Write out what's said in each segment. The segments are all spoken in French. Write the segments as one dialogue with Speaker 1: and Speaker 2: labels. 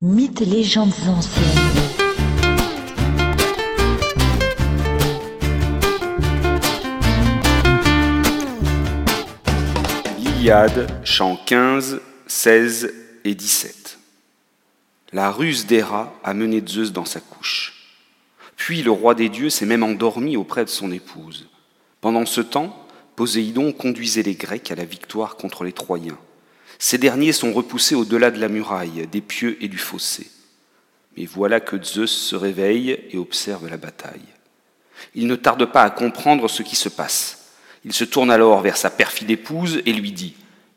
Speaker 1: Mythes légendes anciennes.
Speaker 2: L'Iliade, chants 15, 16 et 17. La ruse d'Héra a mené Zeus dans sa couche. Puis le roi des dieux s'est même endormi auprès de son épouse. Pendant ce temps, Poséidon conduisait les Grecs à la victoire contre les Troyens. Ces derniers sont repoussés au-delà de la muraille, des pieux et du fossé. Mais voilà que Zeus se réveille et observe la bataille. Il ne tarde pas à comprendre ce qui se passe. Il se tourne alors vers sa perfide épouse et lui dit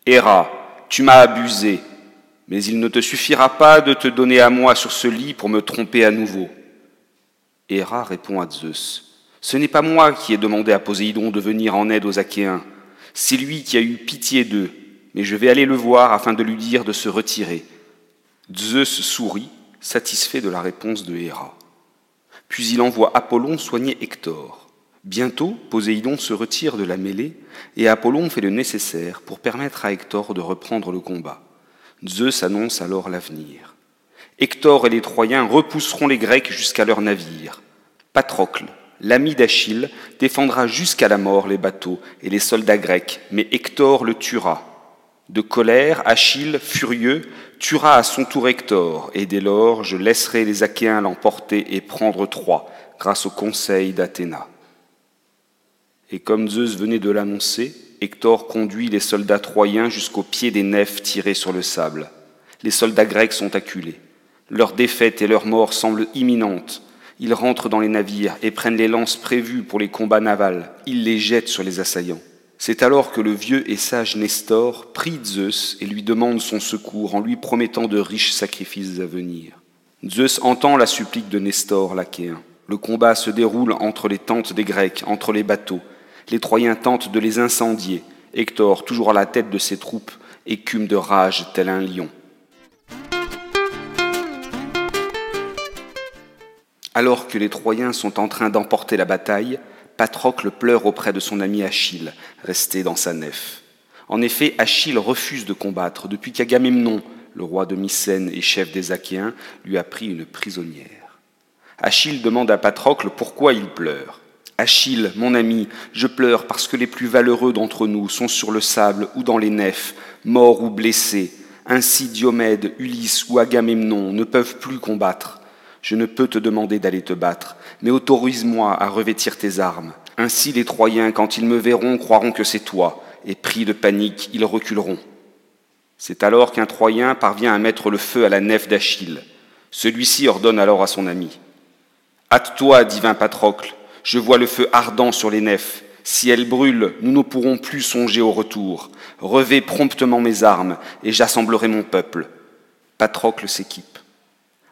Speaker 2: Héra, tu m'as abusé, mais il ne te suffira pas de te donner à moi sur ce lit pour me tromper à nouveau. Héra répond à Zeus Ce n'est pas moi qui ai demandé à Poséidon de venir en aide aux Achéens, c'est lui qui a eu pitié d'eux mais je vais aller le voir afin de lui dire de se retirer. Zeus sourit, satisfait de la réponse de Héra. Puis il envoie Apollon soigner Hector. Bientôt, Poséidon se retire de la mêlée et Apollon fait le nécessaire pour permettre à Hector de reprendre le combat. Zeus annonce alors l'avenir. Hector et les Troyens repousseront les Grecs jusqu'à leur navire. Patrocle, l'ami d'Achille, défendra jusqu'à la mort les bateaux et les soldats grecs, mais Hector le tuera de colère, Achille, furieux, tuera à son tour Hector, et dès lors je laisserai les Achéens l'emporter et prendre Troie, grâce au conseil d'Athéna. Et comme Zeus venait de l'annoncer, Hector conduit les soldats troyens jusqu'au pied des nefs tirées sur le sable. Les soldats grecs sont acculés. Leur défaite et leur mort semblent imminentes. Ils rentrent dans les navires et prennent les lances prévues pour les combats navals. Ils les jettent sur les assaillants. C'est alors que le vieux et sage Nestor prie Zeus et lui demande son secours en lui promettant de riches sacrifices à venir. Zeus entend la supplique de Nestor, l'Achéen. Le combat se déroule entre les tentes des Grecs, entre les bateaux. Les Troyens tentent de les incendier. Hector, toujours à la tête de ses troupes, écume de rage tel un lion. Alors que les Troyens sont en train d'emporter la bataille, Patrocle pleure auprès de son ami Achille, resté dans sa nef. En effet, Achille refuse de combattre depuis qu'Agamemnon, le roi de Mycène et chef des Achéens, lui a pris une prisonnière. Achille demande à Patrocle pourquoi il pleure. Achille, mon ami, je pleure parce que les plus valeureux d'entre nous sont sur le sable ou dans les nefs, morts ou blessés. Ainsi Diomède, Ulysse ou Agamemnon ne peuvent plus combattre. Je ne peux te demander d'aller te battre, mais autorise-moi à revêtir tes armes. Ainsi les Troyens, quand ils me verront, croiront que c'est toi, et pris de panique, ils reculeront. C'est alors qu'un Troyen parvient à mettre le feu à la nef d'Achille. Celui-ci ordonne alors à son ami. Hâte-toi, divin Patrocle, je vois le feu ardent sur les nefs. Si elles brûlent, nous ne pourrons plus songer au retour. Revais promptement mes armes, et j'assemblerai mon peuple. Patrocle s'équipe.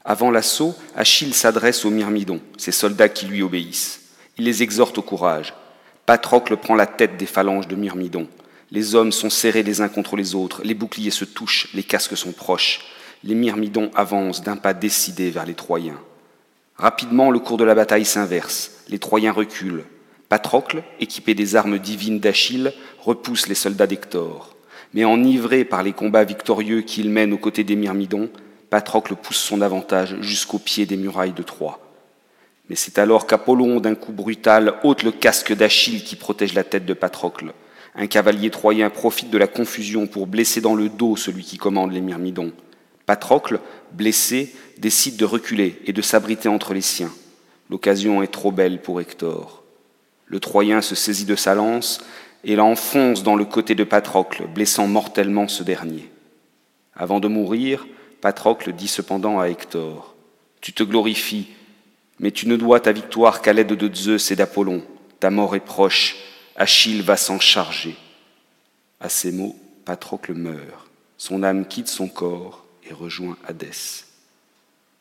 Speaker 2: Avant l'assaut, Achille s'adresse aux Myrmidons, ces soldats qui lui obéissent. Il les exhorte au courage. Patrocle prend la tête des phalanges de Myrmidon. Les hommes sont serrés les uns contre les autres, les boucliers se touchent, les casques sont proches. Les Myrmidons avancent d'un pas décidé vers les Troyens. Rapidement, le cours de la bataille s'inverse. Les Troyens reculent. Patrocle, équipé des armes divines d'Achille, repousse les soldats d'Hector. Mais enivré par les combats victorieux qu'il mène aux côtés des Myrmidons, Patrocle pousse son avantage jusqu'au pied des murailles de Troie. Mais c'est alors qu'Apollon, d'un coup brutal, ôte le casque d'Achille qui protège la tête de Patrocle. Un cavalier troyen profite de la confusion pour blesser dans le dos celui qui commande les Myrmidons. Patrocle, blessé, décide de reculer et de s'abriter entre les siens. L'occasion est trop belle pour Hector. Le Troyen se saisit de sa lance et l'enfonce dans le côté de Patrocle, blessant mortellement ce dernier. Avant de mourir, Patrocle dit cependant à Hector, Tu te glorifies, mais tu ne dois ta victoire qu'à l'aide de Zeus et d'Apollon. Ta mort est proche, Achille va s'en charger. À ces mots, Patrocle meurt. Son âme quitte son corps et rejoint Hadès.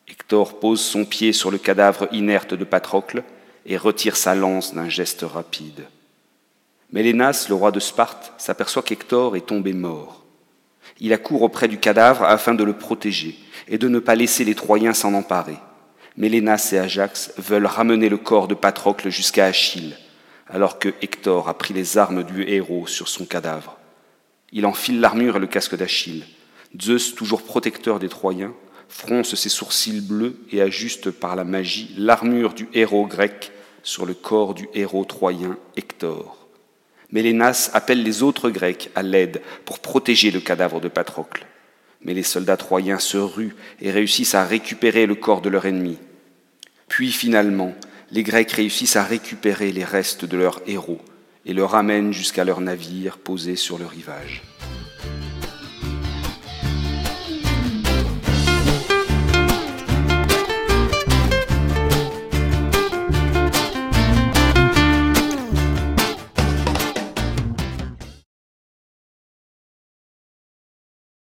Speaker 2: Hector pose son pied sur le cadavre inerte de Patrocle et retire sa lance d'un geste rapide. Mélénas, le roi de Sparte, s'aperçoit qu'Hector est tombé mort. Il accourt auprès du cadavre afin de le protéger et de ne pas laisser les Troyens s'en emparer. Mélénas et Ajax veulent ramener le corps de Patrocle jusqu'à Achille, alors que Hector a pris les armes du héros sur son cadavre. Il enfile l'armure et le casque d'Achille. Zeus, toujours protecteur des Troyens, fronce ses sourcils bleus et ajuste par la magie l'armure du héros grec sur le corps du héros troyen Hector. Mélénas appelle les autres Grecs à l'aide pour protéger le cadavre de Patrocle. Mais les soldats troyens se ruent et réussissent à récupérer le corps de leur ennemi. Puis finalement, les Grecs réussissent à récupérer les restes de leur héros et le ramènent jusqu'à leur navire posé sur le rivage.